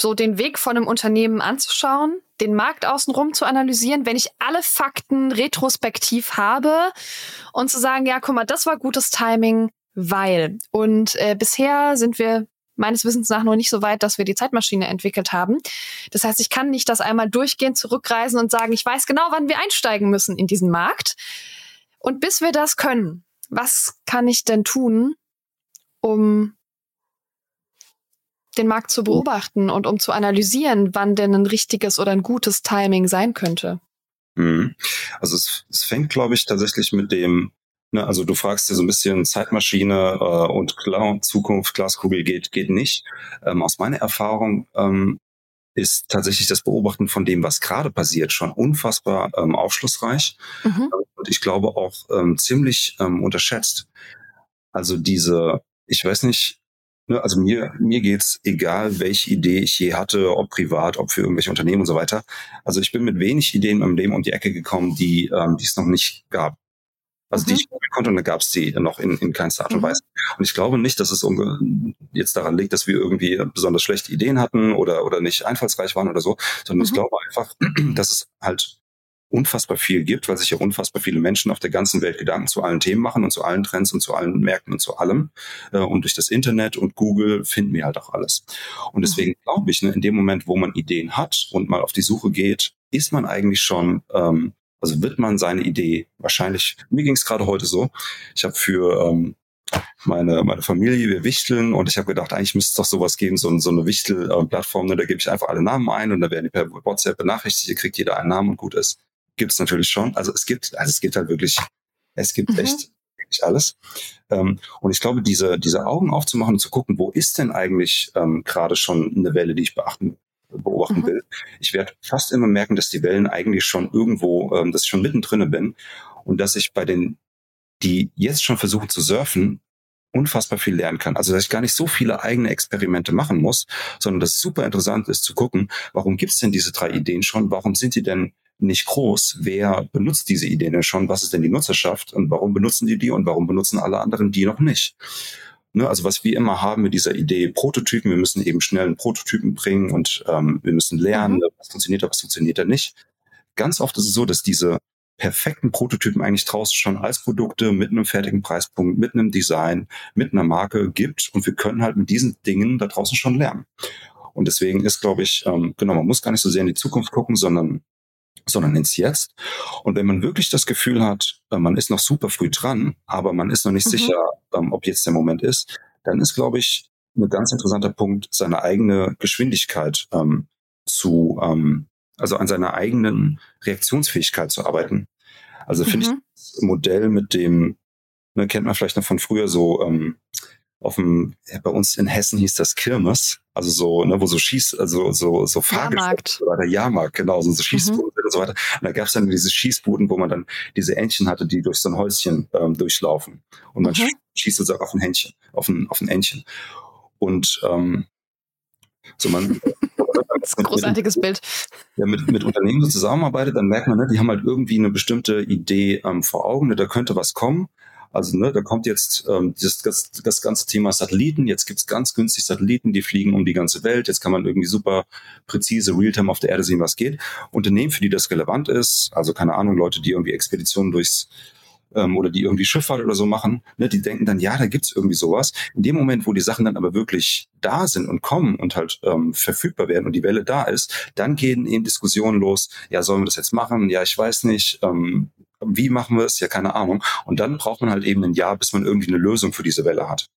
so den Weg von einem Unternehmen anzuschauen, den Markt außenrum zu analysieren, wenn ich alle Fakten retrospektiv habe und zu sagen, ja, guck mal, das war gutes Timing, weil. Und äh, bisher sind wir meines Wissens nach noch nicht so weit, dass wir die Zeitmaschine entwickelt haben. Das heißt, ich kann nicht das einmal durchgehend zurückreisen und sagen, ich weiß genau, wann wir einsteigen müssen in diesen Markt. Und bis wir das können, was kann ich denn tun, um den Markt zu beobachten und um zu analysieren, wann denn ein richtiges oder ein gutes Timing sein könnte. Mhm. Also es, es fängt, glaube ich, tatsächlich mit dem, ne, also du fragst dir so ein bisschen Zeitmaschine äh, und klar, Zukunft, Glaskugel geht, geht nicht. Ähm, aus meiner Erfahrung ähm, ist tatsächlich das Beobachten von dem, was gerade passiert, schon unfassbar ähm, aufschlussreich mhm. und ich glaube auch ähm, ziemlich ähm, unterschätzt. Also diese, ich weiß nicht, Ne, also mir, mir geht's egal, welche Idee ich je hatte, ob privat, ob für irgendwelche Unternehmen und so weiter. Also ich bin mit wenig Ideen im Leben um die Ecke gekommen, die, ähm, die es noch nicht gab. Also mhm. die ich konnte und da gab es die noch in, in keinster Art und mhm. Weise. Und ich glaube nicht, dass es jetzt daran liegt, dass wir irgendwie besonders schlechte Ideen hatten oder, oder nicht einfallsreich waren oder so, sondern mhm. ich glaube einfach, dass es halt unfassbar viel gibt, weil sich ja unfassbar viele Menschen auf der ganzen Welt Gedanken zu allen Themen machen und zu allen Trends und zu allen Märkten und zu allem. Äh, und durch das Internet und Google finden wir halt auch alles. Und mhm. deswegen glaube ich, ne, in dem Moment, wo man Ideen hat und mal auf die Suche geht, ist man eigentlich schon, ähm, also wird man seine Idee wahrscheinlich, mir ging es gerade heute so, ich habe für ähm, meine, meine Familie, wir wichteln und ich habe gedacht, eigentlich müsste es doch sowas geben, so, so eine Wichtel-Plattform, ne, da gebe ich einfach alle Namen ein und da werden die per WhatsApp benachrichtigt, kriegt jeder einen Namen und gut ist gibt es natürlich schon. Also es gibt, also es gibt halt wirklich, es gibt mhm. echt wirklich alles. Ähm, und ich glaube, diese, diese Augen aufzumachen und zu gucken, wo ist denn eigentlich ähm, gerade schon eine Welle, die ich beachten, beobachten mhm. will. Ich werde fast immer merken, dass die Wellen eigentlich schon irgendwo, ähm, dass ich schon mittendrin bin und dass ich bei den, die jetzt schon versuchen zu surfen, unfassbar viel lernen kann. Also dass ich gar nicht so viele eigene Experimente machen muss, sondern dass es super interessant ist zu gucken, warum gibt es denn diese drei Ideen schon? Warum sind die denn nicht groß. Wer benutzt diese Ideen denn schon? Was ist denn die Nutzerschaft? Und warum benutzen die die? Und warum benutzen alle anderen die noch nicht? Ne, also was wir immer haben mit dieser Idee Prototypen, wir müssen eben schnell einen Prototypen bringen und ähm, wir müssen lernen, mhm. was funktioniert da, was funktioniert da nicht. Ganz oft ist es so, dass diese perfekten Prototypen eigentlich draußen schon als Produkte mit einem fertigen Preispunkt, mit einem Design, mit einer Marke gibt und wir können halt mit diesen Dingen da draußen schon lernen. Und deswegen ist, glaube ich, ähm, genau, man muss gar nicht so sehr in die Zukunft gucken, sondern sondern ins Jetzt. Und wenn man wirklich das Gefühl hat, äh, man ist noch super früh dran, aber man ist noch nicht mhm. sicher, ähm, ob jetzt der Moment ist, dann ist, glaube ich, ein ganz interessanter Punkt, seine eigene Geschwindigkeit ähm, zu, ähm, also an seiner eigenen Reaktionsfähigkeit zu arbeiten. Also finde mhm. ich das Modell mit dem, ne, kennt man vielleicht noch von früher so, ähm, auf dem, ja, bei uns in Hessen hieß das Kirmes, also so, ne, wo so Schieß, also so, so Fahrgeschäfte oder der Jahrmarkt, genau, so, so. Schießbuden mhm. und so weiter. Und da gab es dann diese Schießbuden, wo man dann diese Entchen hatte, die durch so ein Häuschen ähm, durchlaufen. Und man mhm. schießt sozusagen auf ein Händchen, auf ein, auf ein Entchen. Und ähm, so man das ist ein großartiges mit, Bild. Ja, mit, mit Unternehmen so zusammenarbeitet, dann merkt man, ne, die haben halt irgendwie eine bestimmte Idee ähm, vor Augen, ne, da könnte was kommen. Also ne, da kommt jetzt ähm, das, das, das ganze Thema Satelliten. Jetzt gibt's ganz günstig Satelliten, die fliegen um die ganze Welt. Jetzt kann man irgendwie super präzise Realtime auf der Erde sehen, was geht. Unternehmen, für die das relevant ist, also keine Ahnung, Leute, die irgendwie Expeditionen durchs ähm, oder die irgendwie Schifffahrt oder so machen, ne, die denken dann, ja, da gibt's irgendwie sowas. In dem Moment, wo die Sachen dann aber wirklich da sind und kommen und halt ähm, verfügbar werden und die Welle da ist, dann gehen eben Diskussionen los, ja, sollen wir das jetzt machen? Ja, ich weiß nicht. Ähm, wie machen wir es? Ja, keine Ahnung. Und dann braucht man halt eben ein Jahr, bis man irgendwie eine Lösung für diese Welle hat.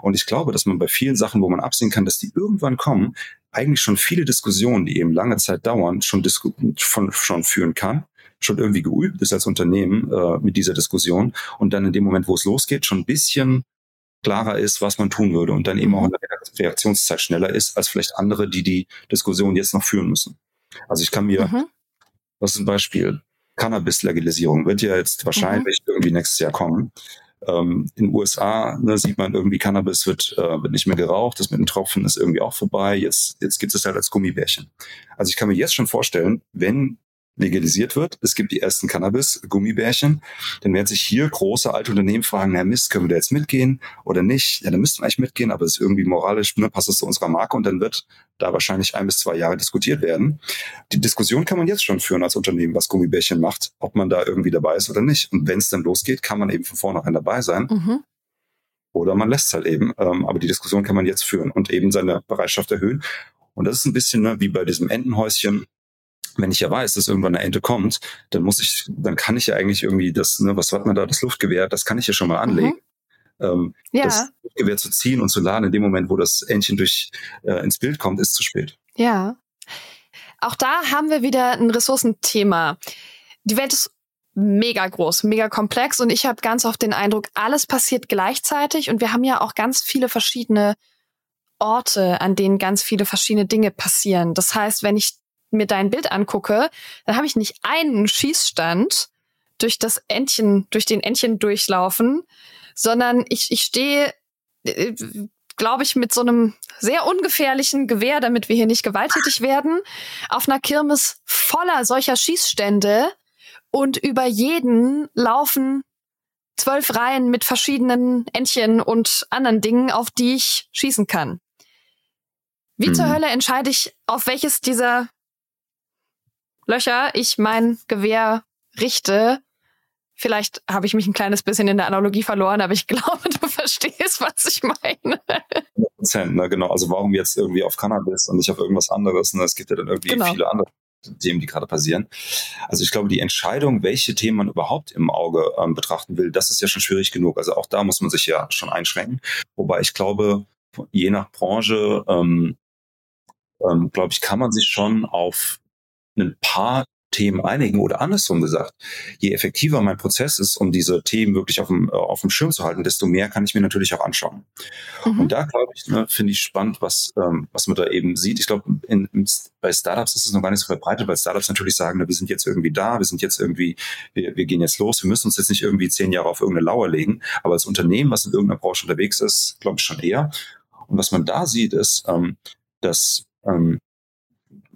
Und ich glaube, dass man bei vielen Sachen, wo man absehen kann, dass die irgendwann kommen, eigentlich schon viele Diskussionen, die eben lange Zeit dauern, schon, schon, schon führen kann, schon irgendwie geübt ist als Unternehmen äh, mit dieser Diskussion und dann in dem Moment, wo es losgeht, schon ein bisschen klarer ist, was man tun würde und dann eben auch in der Reaktionszeit schneller ist als vielleicht andere, die die Diskussion jetzt noch führen müssen. Also ich kann mir, mhm. was ist ein Beispiel? Cannabis-Legalisierung wird ja jetzt wahrscheinlich mhm. irgendwie nächstes Jahr kommen. Ähm, in den USA ne, sieht man irgendwie, Cannabis wird, äh, wird nicht mehr geraucht, das mit den Tropfen ist irgendwie auch vorbei. Jetzt, jetzt gibt es halt als Gummibärchen. Also ich kann mir jetzt schon vorstellen, wenn legalisiert wird, es gibt die ersten Cannabis-Gummibärchen, dann werden sich hier große alte Unternehmen fragen, na Mist, können wir da jetzt mitgehen oder nicht? Ja, dann müssten wir eigentlich mitgehen, aber es ist irgendwie moralisch, ne, passt es zu unserer Marke und dann wird da wahrscheinlich ein bis zwei Jahre diskutiert werden. Die Diskussion kann man jetzt schon führen als Unternehmen, was Gummibärchen macht, ob man da irgendwie dabei ist oder nicht. Und wenn es dann losgeht, kann man eben von vornherein dabei sein. Mhm. Oder man lässt es halt eben. Ähm, aber die Diskussion kann man jetzt führen und eben seine Bereitschaft erhöhen. Und das ist ein bisschen ne, wie bei diesem Entenhäuschen wenn ich ja weiß, dass irgendwann eine Ente kommt, dann muss ich, dann kann ich ja eigentlich irgendwie das, ne, was hat man da, das Luftgewehr, das kann ich ja schon mal anlegen. Mhm. Ähm, ja. Das Luftgewehr zu ziehen und zu laden in dem Moment, wo das Entchen durch äh, ins Bild kommt, ist zu spät. Ja. Auch da haben wir wieder ein Ressourcenthema. Die Welt ist mega groß, mega komplex und ich habe ganz oft den Eindruck, alles passiert gleichzeitig und wir haben ja auch ganz viele verschiedene Orte, an denen ganz viele verschiedene Dinge passieren. Das heißt, wenn ich mir dein Bild angucke, dann habe ich nicht einen Schießstand durch das Entchen, durch den Entchen durchlaufen, sondern ich, ich stehe, äh, glaube ich, mit so einem sehr ungefährlichen Gewehr, damit wir hier nicht gewalttätig werden, auf einer Kirmes voller solcher Schießstände und über jeden laufen zwölf Reihen mit verschiedenen Entchen und anderen Dingen, auf die ich schießen kann. Wie hm. zur Hölle entscheide ich, auf welches dieser Löcher ich mein Gewehr richte. Vielleicht habe ich mich ein kleines bisschen in der Analogie verloren, aber ich glaube, du verstehst, was ich meine. Prozent, ne, genau. Also warum jetzt irgendwie auf Cannabis und nicht auf irgendwas anderes? Ne? Es gibt ja dann irgendwie genau. viele andere Themen, die gerade passieren. Also ich glaube, die Entscheidung, welche Themen man überhaupt im Auge ähm, betrachten will, das ist ja schon schwierig genug. Also auch da muss man sich ja schon einschränken. Wobei ich glaube, je nach Branche, ähm, ähm, glaube ich, kann man sich schon auf ein paar Themen einigen oder andersrum gesagt, je effektiver mein Prozess ist, um diese Themen wirklich auf dem, äh, auf dem Schirm zu halten, desto mehr kann ich mir natürlich auch anschauen. Mhm. Und da glaube ich, ne, finde ich spannend, was, ähm, was man da eben sieht. Ich glaube, bei Startups ist es noch gar nicht so verbreitet, weil Startups natürlich sagen, ne, wir sind jetzt irgendwie da, wir sind jetzt irgendwie, wir, wir gehen jetzt los, wir müssen uns jetzt nicht irgendwie zehn Jahre auf irgendeine Lauer legen. Aber als Unternehmen, was in irgendeiner Branche unterwegs ist, glaube ich schon eher. Und was man da sieht, ist, ähm, dass ähm,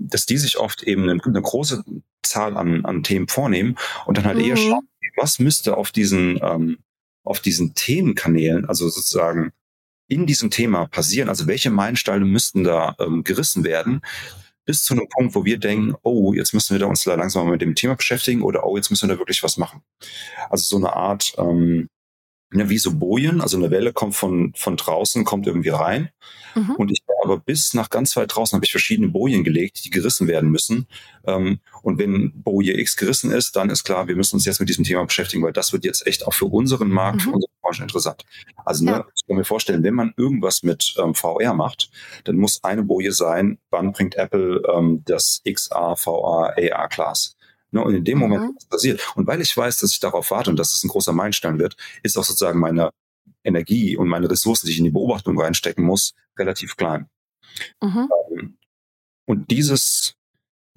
dass die sich oft eben eine, eine große Zahl an, an Themen vornehmen und dann halt mhm. eher schauen, was müsste auf diesen, ähm, auf diesen Themenkanälen, also sozusagen in diesem Thema passieren, also welche Meilensteine müssten da ähm, gerissen werden, bis zu einem Punkt, wo wir denken, oh, jetzt müssen wir da uns da langsam mal mit dem Thema beschäftigen oder oh, jetzt müssen wir da wirklich was machen. Also so eine Art, ähm, ja, wie so Bojen, also eine Welle kommt von, von draußen, kommt irgendwie rein. Mhm. Und ich aber bis nach ganz weit draußen habe ich verschiedene Bojen gelegt, die gerissen werden müssen. Ähm, und wenn Boje X gerissen ist, dann ist klar, wir müssen uns jetzt mit diesem Thema beschäftigen, weil das wird jetzt echt auch für unseren Markt, mhm. für unsere Branche interessant. Also ne, ja. ich kann mir vorstellen, wenn man irgendwas mit ähm, VR macht, dann muss eine Boje sein, wann bringt Apple ähm, das XR, VR, AR Class. Ne, und in dem Moment, mhm. was passiert. Und weil ich weiß, dass ich darauf warte und dass es ein großer Meilenstein wird, ist auch sozusagen meine Energie und meine Ressourcen, die ich in die Beobachtung reinstecken muss, relativ klein. Mhm. Ähm, und dieses,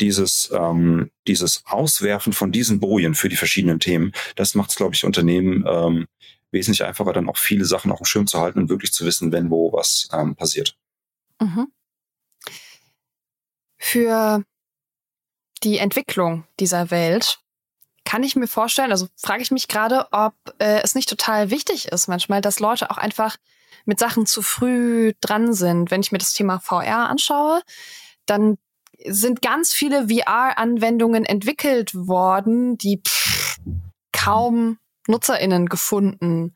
dieses, ähm, dieses Auswerfen von diesen Bojen für die verschiedenen Themen, das macht es, glaube ich, Unternehmen ähm, wesentlich einfacher, dann auch viele Sachen auf dem Schirm zu halten und wirklich zu wissen, wenn wo was ähm, passiert. Mhm. Für die Entwicklung dieser Welt kann ich mir vorstellen, also frage ich mich gerade, ob äh, es nicht total wichtig ist manchmal, dass Leute auch einfach mit Sachen zu früh dran sind. Wenn ich mir das Thema VR anschaue, dann sind ganz viele VR-Anwendungen entwickelt worden, die pff, kaum NutzerInnen gefunden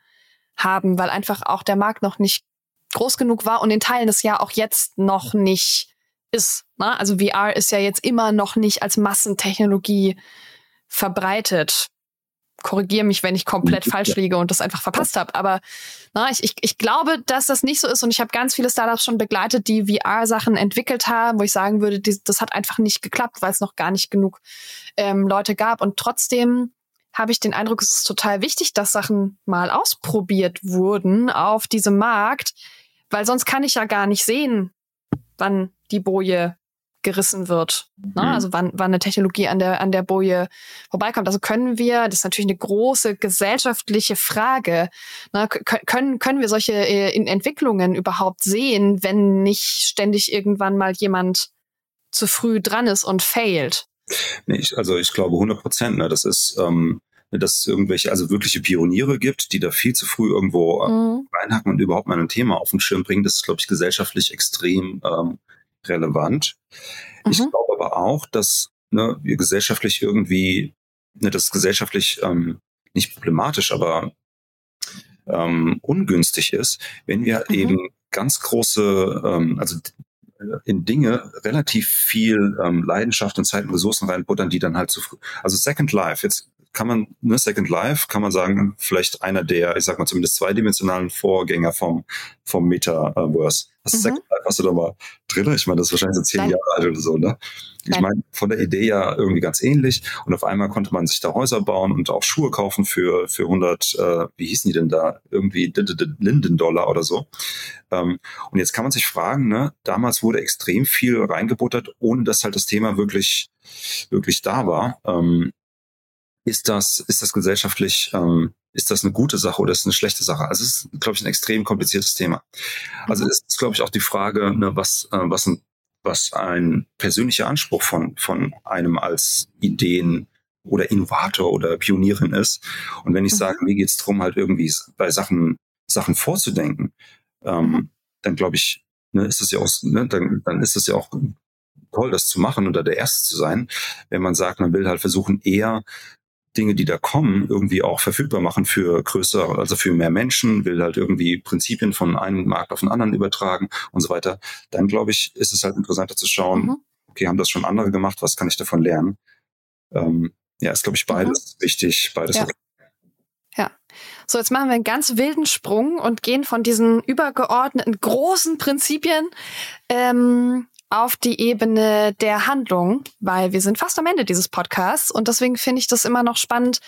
haben, weil einfach auch der Markt noch nicht groß genug war und in Teilen des ja auch jetzt noch nicht ist. Ne? Also VR ist ja jetzt immer noch nicht als Massentechnologie verbreitet. Korrigiere mich, wenn ich komplett falsch liege und das einfach verpasst habe. Aber na, ich, ich, ich glaube, dass das nicht so ist. Und ich habe ganz viele Startups schon begleitet, die VR-Sachen entwickelt haben, wo ich sagen würde, die, das hat einfach nicht geklappt, weil es noch gar nicht genug ähm, Leute gab. Und trotzdem habe ich den Eindruck, es ist total wichtig, dass Sachen mal ausprobiert wurden auf diesem Markt, weil sonst kann ich ja gar nicht sehen, wann die Boje gerissen wird. Ne? Mhm. Also wann, wann eine Technologie an der, an der Boje vorbeikommt. Also können wir, das ist natürlich eine große gesellschaftliche Frage, ne? können, können wir solche äh, Entwicklungen überhaupt sehen, wenn nicht ständig irgendwann mal jemand zu früh dran ist und failt? Nee, ich, also ich glaube 100 Prozent. Ne? Das ist, ähm, dass es irgendwelche, also wirkliche Pioniere gibt, die da viel zu früh irgendwo äh, mhm. reinhacken und überhaupt mal ein Thema auf den Schirm bringen. Das ist, glaube ich, gesellschaftlich extrem ähm, relevant. Mhm. Ich glaube aber auch, dass ne, wir gesellschaftlich irgendwie, ne, das gesellschaftlich ähm, nicht problematisch, aber ähm, ungünstig ist, wenn wir mhm. eben ganz große, ähm, also in Dinge relativ viel ähm, Leidenschaft und Zeit und Ressourcen reinbuttern, die dann halt zu früh. Also Second Life, jetzt kann man, ne, Second Life, kann man sagen, vielleicht einer der, ich sag mal zumindest zweidimensionalen Vorgänger vom, vom Metaverse. Was mhm. Second Life hast du da mal drin? Ich meine, das ist wahrscheinlich so zehn Nein. Jahre alt oder so, ne? Ich meine, von der Idee ja irgendwie ganz ähnlich. Und auf einmal konnte man sich da Häuser bauen und auch Schuhe kaufen für, für 100, äh, wie hießen die denn da? Irgendwie Linden-Dollar oder so. Ähm, und jetzt kann man sich fragen, ne? Damals wurde extrem viel reingebuttert, ohne dass halt das Thema wirklich, wirklich da war. Ähm, ist das, ist das gesellschaftlich, ähm, ist das eine gute Sache oder ist es eine schlechte Sache? Also es ist, glaube ich, ein extrem kompliziertes Thema. Also mhm. es ist, glaube ich, auch die Frage, ne, was, äh, was, ein, was ein persönlicher Anspruch von, von einem als Ideen oder Innovator oder Pionierin ist. Und wenn ich mhm. sage, mir geht's drum, halt irgendwie bei Sachen, Sachen vorzudenken, ähm, mhm. dann glaube ich, ne, ist es ja auch, ne, dann, dann ist es ja auch toll, das zu machen oder der Erste zu sein, wenn man sagt, man will halt versuchen, eher Dinge, die da kommen, irgendwie auch verfügbar machen für größere, also für mehr Menschen, will halt irgendwie Prinzipien von einem Markt auf den anderen übertragen und so weiter, dann glaube ich, ist es halt interessanter zu schauen, mhm. okay, haben das schon andere gemacht, was kann ich davon lernen? Ähm, ja, ist, glaube ich, beides mhm. wichtig, beides ja. Ja. So, jetzt machen wir einen ganz wilden Sprung und gehen von diesen übergeordneten großen Prinzipien ähm, auf die Ebene der Handlung, weil wir sind fast am Ende dieses Podcasts und deswegen finde ich das immer noch spannend.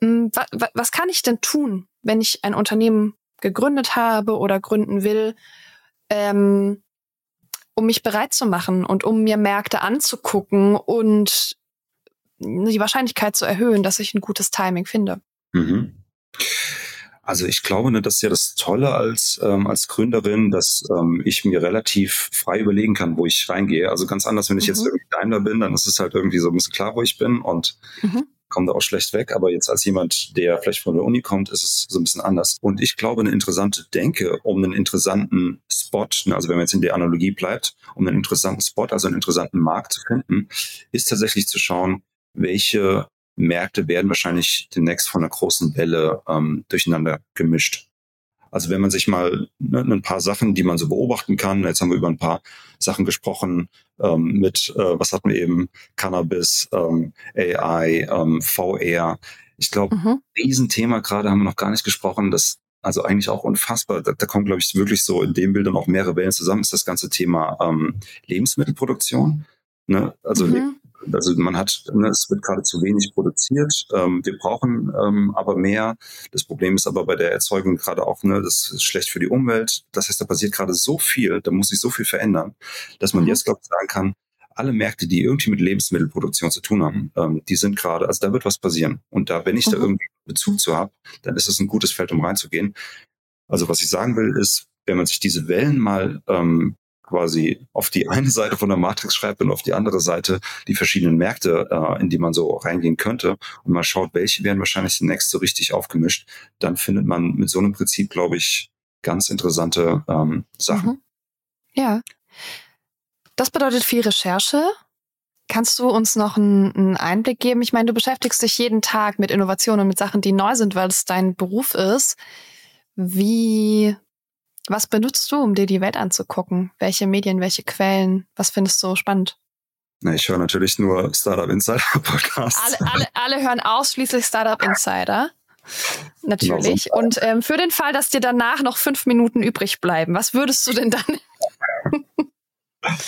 Hm, was, kann ich denn tun, wenn ich ein Unternehmen gegründet habe oder gründen will, ähm, um mich bereit zu machen und um mir Märkte anzugucken und die Wahrscheinlichkeit zu erhöhen, dass ich ein gutes Timing finde? Mhm. Also ich glaube, ne, das ist ja das Tolle als, ähm, als Gründerin, dass ähm, ich mir relativ frei überlegen kann, wo ich reingehe. Also ganz anders, wenn ich mhm. jetzt irgendwie Daimler bin, dann ist es halt irgendwie so ein bisschen klar, wo ich bin und mhm. komme da auch schlecht weg. Aber jetzt als jemand, der vielleicht von der Uni kommt, ist es so ein bisschen anders. Und ich glaube, eine interessante Denke, um einen interessanten Spot, ne, also wenn man jetzt in der Analogie bleibt, um einen interessanten Spot, also einen interessanten Markt zu finden, ist tatsächlich zu schauen, welche Märkte werden wahrscheinlich demnächst von einer großen Welle ähm, durcheinander gemischt. Also wenn man sich mal ne, ein paar Sachen, die man so beobachten kann, jetzt haben wir über ein paar Sachen gesprochen ähm, mit, äh, was hatten wir eben, Cannabis, ähm, AI, ähm, VR. Ich glaube, mhm. Riesenthema gerade haben wir noch gar nicht gesprochen, das also eigentlich auch unfassbar. Da, da kommen, glaube ich, wirklich so in dem Bild dann auch mehrere Wellen zusammen, ist das ganze Thema ähm, Lebensmittelproduktion. Ne? Also mhm. Also man hat, ne, es wird gerade zu wenig produziert. Ähm, wir brauchen ähm, aber mehr. Das Problem ist aber bei der Erzeugung gerade auch, ne, das ist schlecht für die Umwelt. Das heißt, da passiert gerade so viel, da muss sich so viel verändern, dass man mhm. jetzt, glaube ich, sagen kann, alle Märkte, die irgendwie mit Lebensmittelproduktion zu tun haben, ähm, die sind gerade, also da wird was passieren. Und da, wenn ich mhm. da irgendwie Bezug zu habe, dann ist es ein gutes Feld, um reinzugehen. Also was ich sagen will, ist, wenn man sich diese Wellen mal ähm, quasi auf die eine Seite von der Matrix schreibt und auf die andere Seite die verschiedenen Märkte, äh, in die man so reingehen könnte und man schaut, welche werden wahrscheinlich demnächst so richtig aufgemischt, dann findet man mit so einem Prinzip, glaube ich, ganz interessante ähm, Sachen. Mhm. Ja. Das bedeutet viel Recherche. Kannst du uns noch einen Einblick geben? Ich meine, du beschäftigst dich jeden Tag mit Innovationen und mit Sachen, die neu sind, weil es dein Beruf ist. Wie was benutzt du, um dir die Welt anzugucken? Welche Medien, welche Quellen? Was findest du spannend? Na, ich höre natürlich nur Startup Insider Podcasts. Alle, alle, alle hören ausschließlich Startup Insider. Natürlich. Genau so. Und ähm, für den Fall, dass dir danach noch fünf Minuten übrig bleiben, was würdest du denn dann?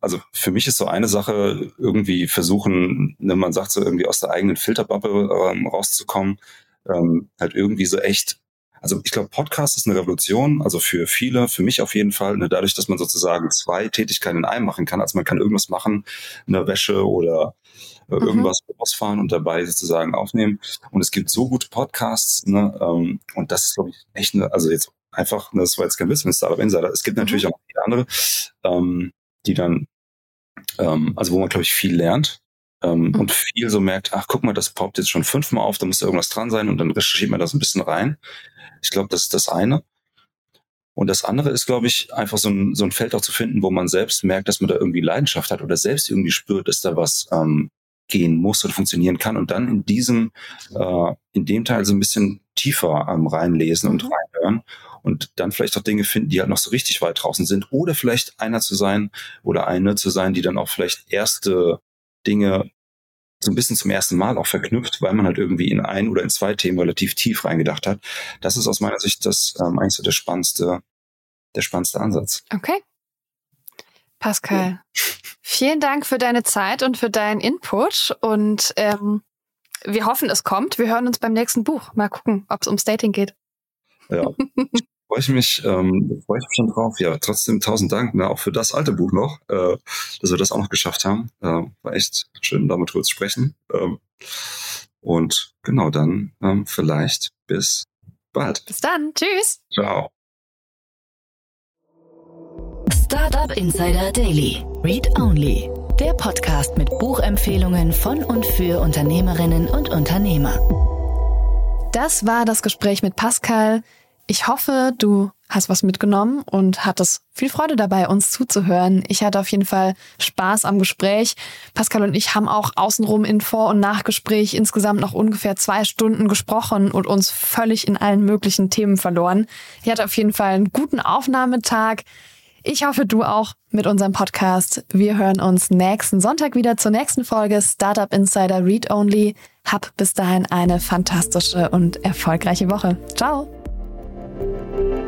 also für mich ist so eine Sache irgendwie versuchen, wenn ne, man sagt so irgendwie aus der eigenen Filterbubble ähm, rauszukommen, ähm, halt irgendwie so echt also ich glaube, Podcast ist eine Revolution, also für viele, für mich auf jeden Fall, ne, dadurch, dass man sozusagen zwei Tätigkeiten in einem machen kann. Also man kann irgendwas machen, eine Wäsche oder äh, mhm. irgendwas ausfahren und dabei sozusagen aufnehmen. Und es gibt so gute Podcasts, ne, ähm, und das ist, glaube ich, echt eine, also jetzt einfach, ne, das war jetzt kein Wissen, Startup Insider. Es gibt natürlich mhm. auch viele andere, ähm, die dann, ähm, also wo man, glaube ich, viel lernt. Ähm, mhm. Und viel so merkt, ach, guck mal, das poppt jetzt schon fünfmal auf, da muss da irgendwas dran sein und dann recherchiert man das ein bisschen rein. Ich glaube, das ist das eine. Und das andere ist, glaube ich, einfach so ein, so ein Feld auch zu finden, wo man selbst merkt, dass man da irgendwie Leidenschaft hat oder selbst irgendwie spürt, dass da was ähm, gehen muss oder funktionieren kann und dann in diesem, äh, in dem Teil so ein bisschen tiefer ähm, reinlesen und mhm. reinhören und dann vielleicht auch Dinge finden, die halt noch so richtig weit draußen sind oder vielleicht einer zu sein oder eine zu sein, die dann auch vielleicht erste Dinge so ein bisschen zum ersten Mal auch verknüpft, weil man halt irgendwie in ein oder in zwei Themen relativ tief reingedacht hat. Das ist aus meiner Sicht das ähm, eigentlich so der spannendste, der spannendste Ansatz. Okay. Pascal, ja. vielen Dank für deine Zeit und für deinen Input und ähm, wir hoffen, es kommt. Wir hören uns beim nächsten Buch. Mal gucken, ob es ums Dating geht. Ja. freue ich mich, ähm, freue ich mich schon drauf. Ja, trotzdem tausend Dank, ne, auch für das alte Buch noch, äh, dass wir das auch noch geschafft haben. Äh, war echt schön, damit drüber zu sprechen. Ähm, und genau dann ähm, vielleicht bis bald. Bis dann. Tschüss. Ciao. Startup Insider Daily. Read Only. Der Podcast mit Buchempfehlungen von und für Unternehmerinnen und Unternehmer. Das war das Gespräch mit Pascal. Ich hoffe, du hast was mitgenommen und hattest viel Freude dabei, uns zuzuhören. Ich hatte auf jeden Fall Spaß am Gespräch. Pascal und ich haben auch außenrum in Vor- und Nachgespräch insgesamt noch ungefähr zwei Stunden gesprochen und uns völlig in allen möglichen Themen verloren. Ich hatte auf jeden Fall einen guten Aufnahmetag. Ich hoffe, du auch mit unserem Podcast. Wir hören uns nächsten Sonntag wieder zur nächsten Folge Startup Insider Read Only. Hab bis dahin eine fantastische und erfolgreiche Woche. Ciao! Thank you.